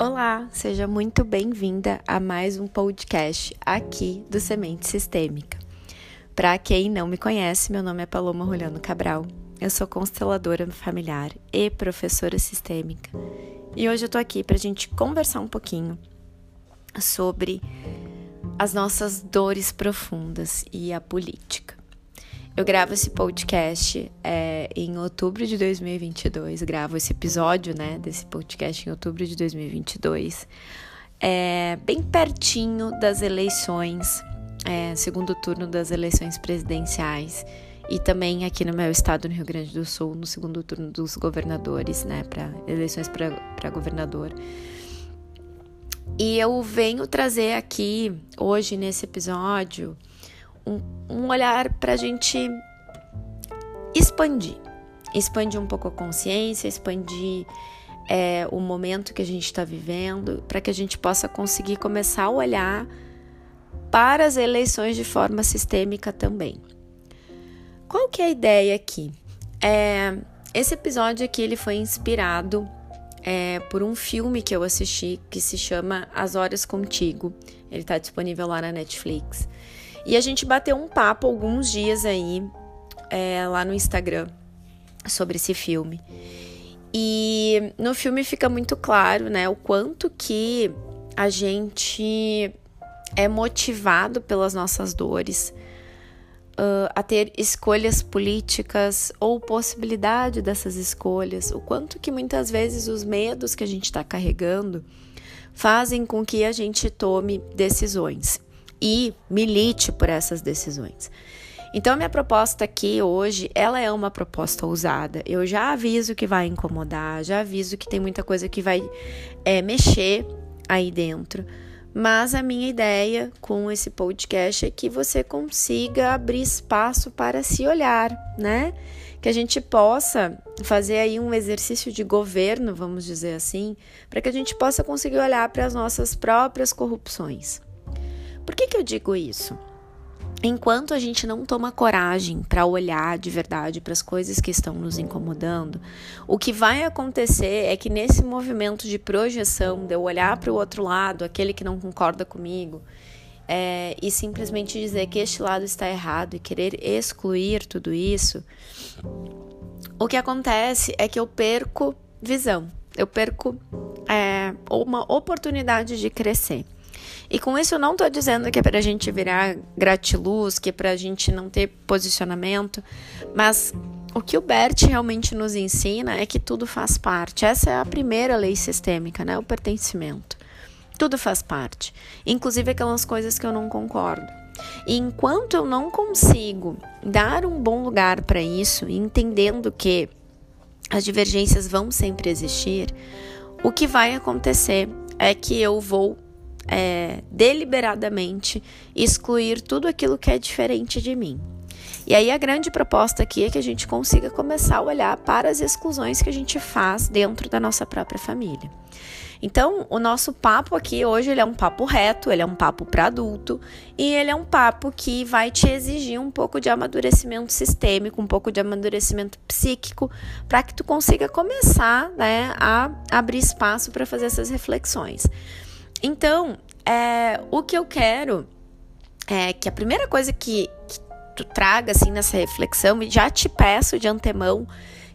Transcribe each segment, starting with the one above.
Olá, seja muito bem-vinda a mais um podcast aqui do Semente Sistêmica. Para quem não me conhece, meu nome é Paloma Rolhano Cabral. Eu sou consteladora familiar e professora sistêmica. E hoje eu tô aqui para a gente conversar um pouquinho sobre as nossas dores profundas e a política. Eu gravo esse podcast é, em outubro de 2022, gravo esse episódio, né, desse podcast em outubro de 2022, é, bem pertinho das eleições, é, segundo turno das eleições presidenciais. E também aqui no meu estado, no Rio Grande do Sul, no segundo turno dos governadores, né, para eleições para governador. E eu venho trazer aqui hoje nesse episódio um, olhar para a gente expandir. Expandir um pouco a consciência, expandir é, o momento que a gente está vivendo, para que a gente possa conseguir começar a olhar para as eleições de forma sistêmica também. Qual que é a ideia aqui? É, esse episódio aqui ele foi inspirado é, por um filme que eu assisti que se chama As Horas Contigo. Ele está disponível lá na Netflix. E a gente bateu um papo alguns dias aí é, lá no Instagram sobre esse filme. E no filme fica muito claro, né, o quanto que a gente é motivado pelas nossas dores uh, a ter escolhas políticas ou possibilidade dessas escolhas, o quanto que muitas vezes os medos que a gente está carregando fazem com que a gente tome decisões e milite por essas decisões. Então, minha proposta aqui hoje, ela é uma proposta ousada. Eu já aviso que vai incomodar, já aviso que tem muita coisa que vai é, mexer aí dentro. Mas a minha ideia com esse podcast é que você consiga abrir espaço para se olhar, né? Que a gente possa fazer aí um exercício de governo, vamos dizer assim, para que a gente possa conseguir olhar para as nossas próprias corrupções. Por que, que eu digo isso? Enquanto a gente não toma coragem para olhar de verdade para as coisas que estão nos incomodando, o que vai acontecer é que nesse movimento de projeção, de eu olhar para o outro lado, aquele que não concorda comigo, é, e simplesmente dizer que este lado está errado e querer excluir tudo isso, o que acontece é que eu perco visão, eu perco é, uma oportunidade de crescer. E com isso eu não estou dizendo que é para a gente virar gratiluz, que é para a gente não ter posicionamento, mas o que o Bert realmente nos ensina é que tudo faz parte. Essa é a primeira lei sistêmica, né? O pertencimento. Tudo faz parte, inclusive aquelas coisas que eu não concordo. E enquanto eu não consigo dar um bom lugar para isso, entendendo que as divergências vão sempre existir, o que vai acontecer é que eu vou é, deliberadamente excluir tudo aquilo que é diferente de mim. E aí a grande proposta aqui é que a gente consiga começar a olhar para as exclusões que a gente faz dentro da nossa própria família. Então, o nosso papo aqui hoje ele é um papo reto, ele é um papo para adulto e ele é um papo que vai te exigir um pouco de amadurecimento sistêmico, um pouco de amadurecimento psíquico, para que tu consiga começar, né, a abrir espaço para fazer essas reflexões. Então, é, o que eu quero é que a primeira coisa que, que tu traga assim nessa reflexão, e já te peço de antemão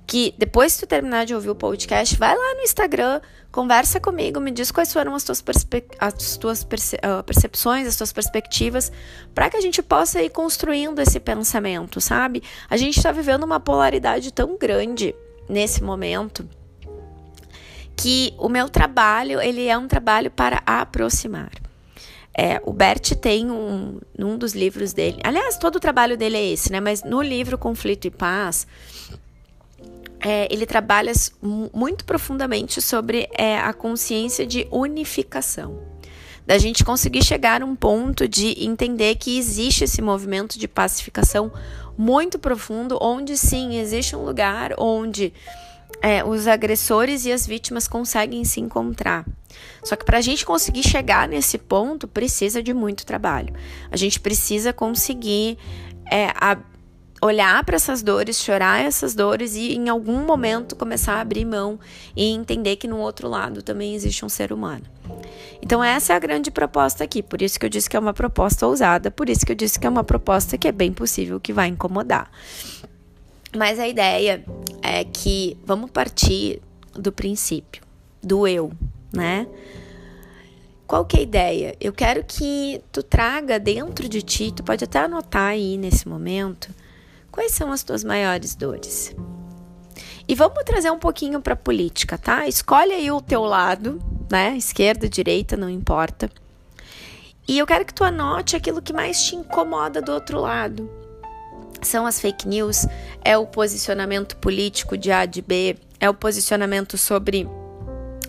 que depois que tu terminar de ouvir o podcast, vai lá no Instagram, conversa comigo, me diz quais foram as tuas, perspe as tuas perce uh, percepções, as tuas perspectivas, para que a gente possa ir construindo esse pensamento, sabe? A gente está vivendo uma polaridade tão grande nesse momento que o meu trabalho ele é um trabalho para aproximar. É, o Bert tem um, um dos livros dele, aliás, todo o trabalho dele é esse, né? Mas no livro Conflito e Paz, é, ele trabalha muito profundamente sobre é, a consciência de unificação. Da gente conseguir chegar a um ponto de entender que existe esse movimento de pacificação muito profundo, onde sim existe um lugar onde é, os agressores e as vítimas conseguem se encontrar. Só que para a gente conseguir chegar nesse ponto, precisa de muito trabalho. A gente precisa conseguir é, a, olhar para essas dores, chorar essas dores e em algum momento começar a abrir mão e entender que no outro lado também existe um ser humano. Então essa é a grande proposta aqui, por isso que eu disse que é uma proposta ousada, por isso que eu disse que é uma proposta que é bem possível que vai incomodar. Mas a ideia é que vamos partir do princípio, do eu, né? Qual que é a ideia? Eu quero que tu traga dentro de ti, tu pode até anotar aí nesse momento, Quais são as tuas maiores dores? E vamos trazer um pouquinho para política, tá? Escolhe aí o teu lado, né? Esquerda, direita, não importa. E eu quero que tu anote aquilo que mais te incomoda do outro lado. São as fake news, é o posicionamento político de A de B, é o posicionamento sobre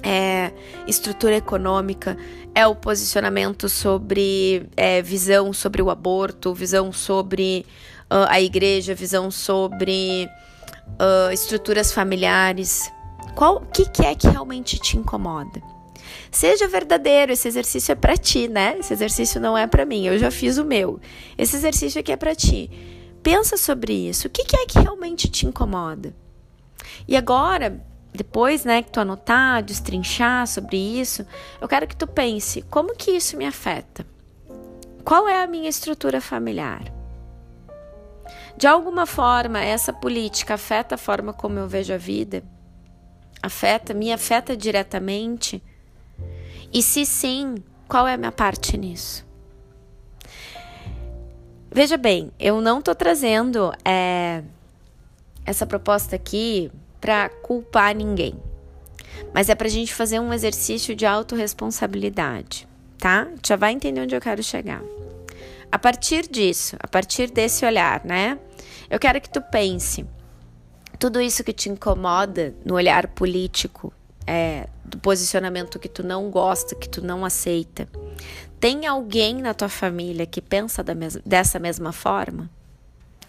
é, estrutura econômica, é o posicionamento sobre é, visão sobre o aborto, visão sobre uh, a igreja, visão sobre uh, estruturas familiares. Qual, o que, que é que realmente te incomoda? Seja verdadeiro, esse exercício é para ti, né? Esse exercício não é para mim, eu já fiz o meu. Esse exercício aqui é para ti. Pensa sobre isso. O que, que é que realmente te incomoda? E agora, depois, né, que tu anotar, destrinchar sobre isso, eu quero que tu pense, como que isso me afeta? Qual é a minha estrutura familiar? De alguma forma, essa política afeta a forma como eu vejo a vida? Afeta, me afeta diretamente? E se sim, qual é a minha parte nisso? Veja bem, eu não estou trazendo é, essa proposta aqui para culpar ninguém, mas é para a gente fazer um exercício de autorresponsabilidade, tá? Já vai entender onde eu quero chegar. A partir disso, a partir desse olhar, né? Eu quero que tu pense tudo isso que te incomoda no olhar político, é, do posicionamento que tu não gosta, que tu não aceita. Tem alguém na tua família que pensa mes dessa mesma forma?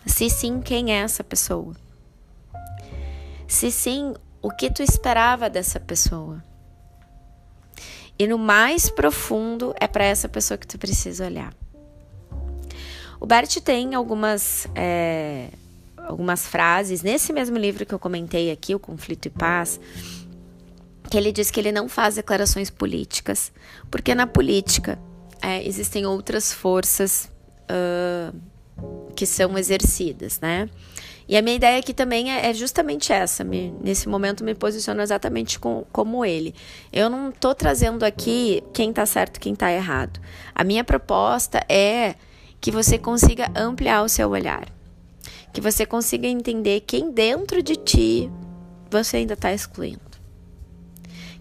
Se sim, quem é essa pessoa? Se sim, o que tu esperava dessa pessoa? E no mais profundo é para essa pessoa que tu precisa olhar. O Bert tem algumas, é, algumas frases nesse mesmo livro que eu comentei aqui, O Conflito e Paz, que ele diz que ele não faz declarações políticas, porque na política é, existem outras forças uh, que são exercidas, né? E a minha ideia aqui também é, é justamente essa. Me, nesse momento me posiciono exatamente com, como ele. Eu não estou trazendo aqui quem está certo, quem está errado. A minha proposta é que você consiga ampliar o seu olhar, que você consiga entender quem dentro de ti você ainda está excluindo.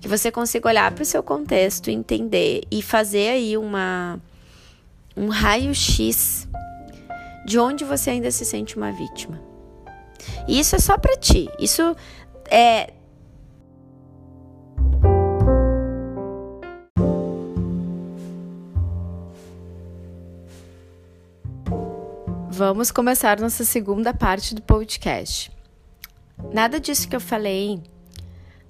Que você consiga olhar para o seu contexto, entender e fazer aí uma um raio-x de onde você ainda se sente uma vítima. E isso é só para ti. Isso é Vamos começar nossa segunda parte do podcast. Nada disso que eu falei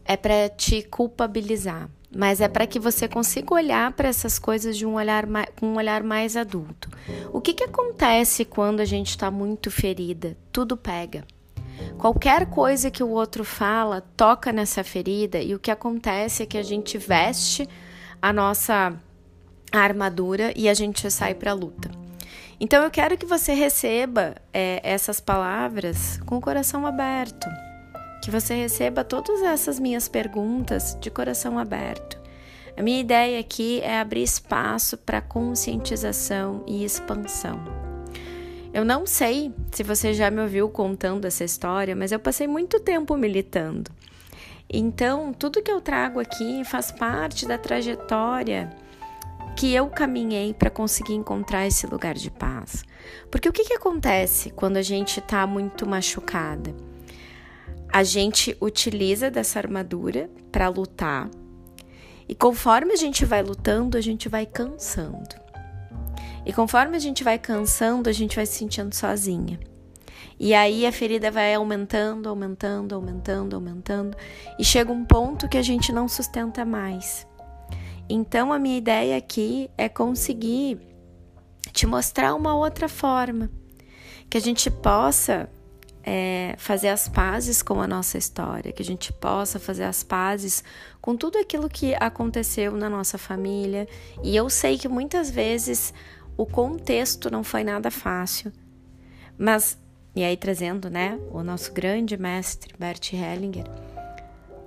é para te culpabilizar, mas é para que você consiga olhar para essas coisas de um olhar mais, com um olhar mais adulto. O que, que acontece quando a gente está muito ferida? Tudo pega. Qualquer coisa que o outro fala toca nessa ferida e o que acontece é que a gente veste a nossa armadura e a gente sai para a luta. Então eu quero que você receba é, essas palavras com o coração aberto, que você receba todas essas minhas perguntas de coração aberto. A minha ideia aqui é abrir espaço para conscientização e expansão. Eu não sei se você já me ouviu contando essa história, mas eu passei muito tempo militando. Então, tudo que eu trago aqui faz parte da trajetória que eu caminhei para conseguir encontrar esse lugar de paz. Porque o que, que acontece quando a gente está muito machucada? A gente utiliza dessa armadura para lutar, e conforme a gente vai lutando, a gente vai cansando. E conforme a gente vai cansando, a gente vai se sentindo sozinha. E aí a ferida vai aumentando, aumentando, aumentando, aumentando, e chega um ponto que a gente não sustenta mais. Então, a minha ideia aqui é conseguir te mostrar uma outra forma. que a gente possa é, fazer as pazes com a nossa história, que a gente possa fazer as pazes com tudo aquilo que aconteceu na nossa família. E eu sei que muitas vezes o contexto não foi nada fácil, mas, e aí trazendo, né, o nosso grande mestre Bert Hellinger,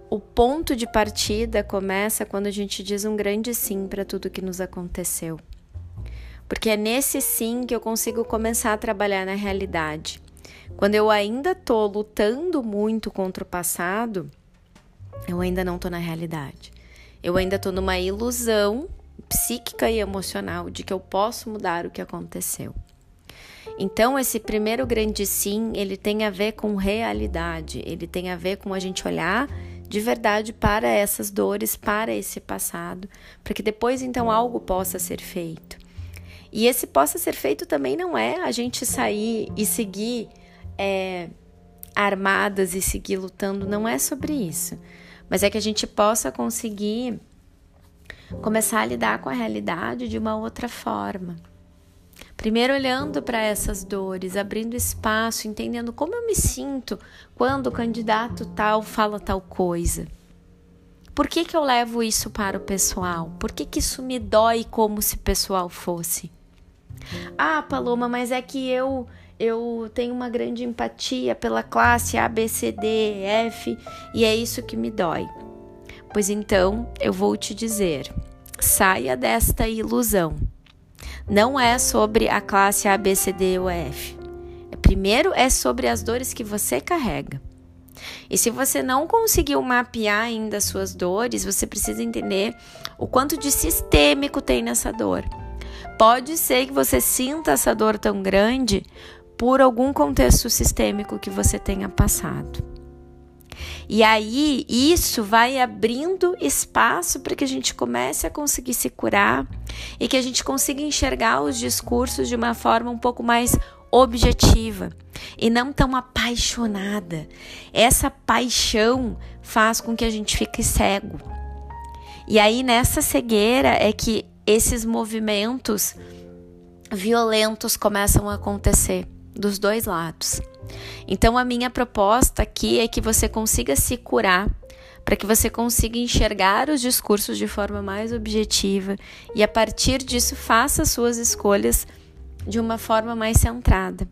o ponto de partida começa quando a gente diz um grande sim para tudo que nos aconteceu. Porque é nesse sim que eu consigo começar a trabalhar na realidade. Quando eu ainda tô lutando muito contra o passado, eu ainda não tô na realidade. Eu ainda tô numa ilusão psíquica e emocional de que eu posso mudar o que aconteceu. Então, esse primeiro grande sim, ele tem a ver com realidade, ele tem a ver com a gente olhar de verdade para essas dores, para esse passado, para que depois então algo possa ser feito. E esse possa ser feito também não é a gente sair e seguir é, armadas e seguir lutando, não é sobre isso. Mas é que a gente possa conseguir começar a lidar com a realidade de uma outra forma. Primeiro, olhando para essas dores, abrindo espaço, entendendo como eu me sinto quando o candidato tal fala tal coisa. Por que, que eu levo isso para o pessoal? Por que, que isso me dói como se pessoal fosse? Ah, Paloma, mas é que eu eu tenho uma grande empatia pela classe A, B, C, D, F e é isso que me dói. Pois então eu vou te dizer: saia desta ilusão. Não é sobre a classe A, B, C, D ou F. Primeiro é sobre as dores que você carrega. E se você não conseguiu mapear ainda as suas dores, você precisa entender o quanto de sistêmico tem nessa dor. Pode ser que você sinta essa dor tão grande por algum contexto sistêmico que você tenha passado. E aí isso vai abrindo espaço para que a gente comece a conseguir se curar e que a gente consiga enxergar os discursos de uma forma um pouco mais objetiva e não tão apaixonada. Essa paixão faz com que a gente fique cego. E aí nessa cegueira é que esses movimentos violentos começam a acontecer dos dois lados. Então, a minha proposta aqui é que você consiga se curar, para que você consiga enxergar os discursos de forma mais objetiva e, a partir disso, faça suas escolhas de uma forma mais centrada.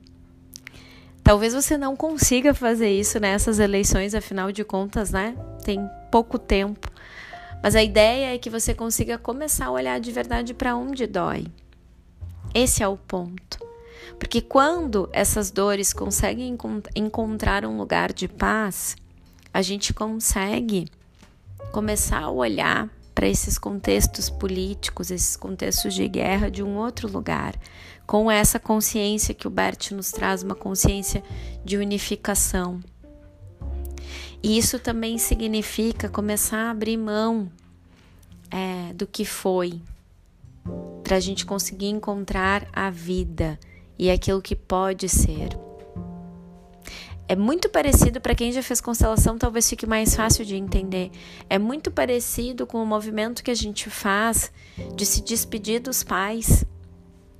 Talvez você não consiga fazer isso nessas eleições, afinal de contas, né? Tem pouco tempo. Mas a ideia é que você consiga começar a olhar de verdade para onde dói. Esse é o ponto. Porque quando essas dores conseguem encontrar um lugar de paz, a gente consegue começar a olhar para esses contextos políticos, esses contextos de guerra de um outro lugar, com essa consciência que o Bert nos traz, uma consciência de unificação, e isso também significa começar a abrir mão é, do que foi, para a gente conseguir encontrar a vida e aquilo que pode ser. É muito parecido, para quem já fez constelação, talvez fique mais fácil de entender. É muito parecido com o movimento que a gente faz de se despedir dos pais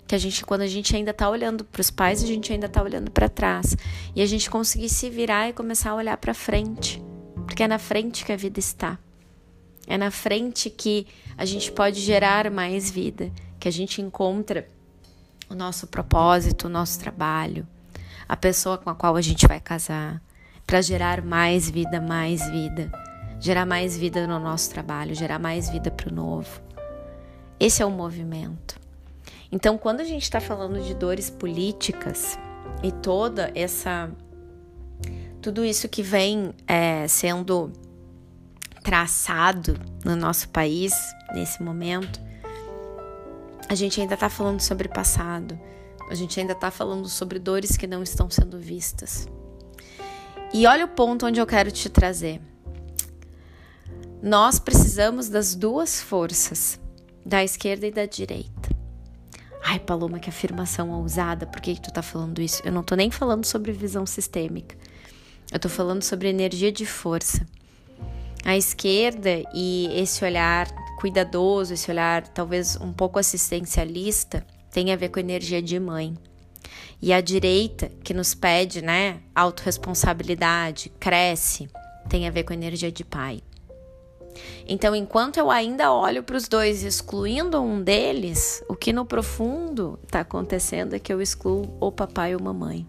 que a gente quando a gente ainda está olhando para os pais a gente ainda está olhando para trás e a gente conseguir se virar e começar a olhar para frente porque é na frente que a vida está é na frente que a gente pode gerar mais vida que a gente encontra o nosso propósito o nosso trabalho a pessoa com a qual a gente vai casar para gerar mais vida mais vida gerar mais vida no nosso trabalho gerar mais vida para o novo esse é o movimento então, quando a gente está falando de dores políticas e toda essa. tudo isso que vem é, sendo traçado no nosso país nesse momento, a gente ainda está falando sobre passado, a gente ainda está falando sobre dores que não estão sendo vistas. E olha o ponto onde eu quero te trazer. Nós precisamos das duas forças, da esquerda e da direita. Ai, Paloma, que afirmação ousada, por que, que tu tá falando isso? Eu não tô nem falando sobre visão sistêmica. Eu tô falando sobre energia de força. A esquerda e esse olhar cuidadoso, esse olhar talvez um pouco assistencialista, tem a ver com energia de mãe. E a direita, que nos pede, né, autorresponsabilidade, cresce, tem a ver com a energia de pai. Então, enquanto eu ainda olho para os dois excluindo um deles, o que no profundo está acontecendo é que eu excluo o papai ou mamãe.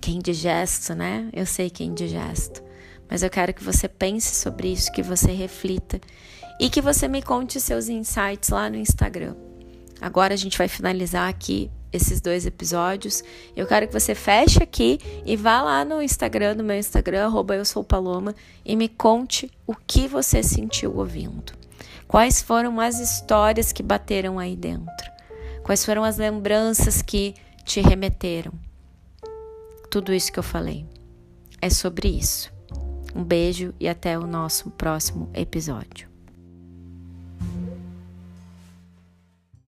Que é indigesto, né? Eu sei que é indigesto. Mas eu quero que você pense sobre isso, que você reflita e que você me conte seus insights lá no Instagram. Agora a gente vai finalizar aqui esses dois episódios. Eu quero que você feche aqui e vá lá no Instagram, no meu Instagram, eu sou Paloma, e me conte o que você sentiu ouvindo. Quais foram as histórias que bateram aí dentro? Quais foram as lembranças que te remeteram? Tudo isso que eu falei. É sobre isso. Um beijo e até o nosso próximo episódio.